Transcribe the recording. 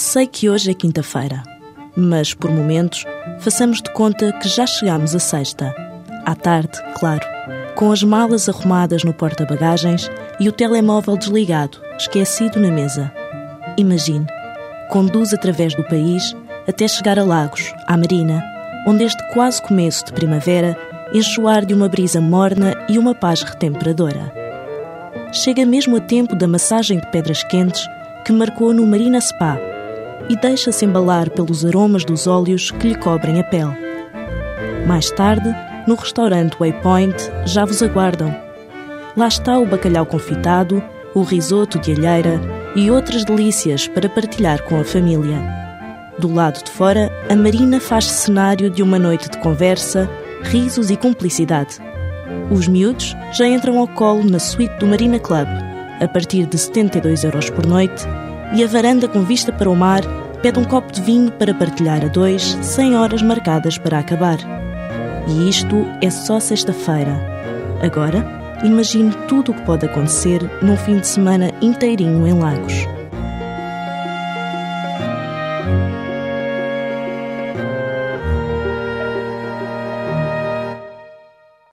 Sei que hoje é quinta-feira, mas por momentos façamos de conta que já chegamos a sexta. À tarde, claro, com as malas arrumadas no porta-bagagens e o telemóvel desligado, esquecido na mesa. Imagine, conduz através do país até chegar a Lagos, à Marina, onde este quase começo de primavera enxoar de uma brisa morna e uma paz retemperadora. Chega mesmo a tempo da massagem de pedras quentes que marcou no Marina Spa e deixa-se embalar pelos aromas dos óleos que lhe cobrem a pele. Mais tarde, no restaurante Waypoint, já vos aguardam. Lá está o bacalhau confitado, o risoto de alheira e outras delícias para partilhar com a família. Do lado de fora, a Marina faz cenário de uma noite de conversa, risos e cumplicidade. Os miúdos já entram ao colo na suíte do Marina Club, a partir de 72 euros por noite, e a varanda com vista para o mar pede um copo de vinho para partilhar a dois, sem horas marcadas para acabar. E isto é só sexta-feira. Agora, imagine tudo o que pode acontecer num fim de semana inteirinho em Lagos.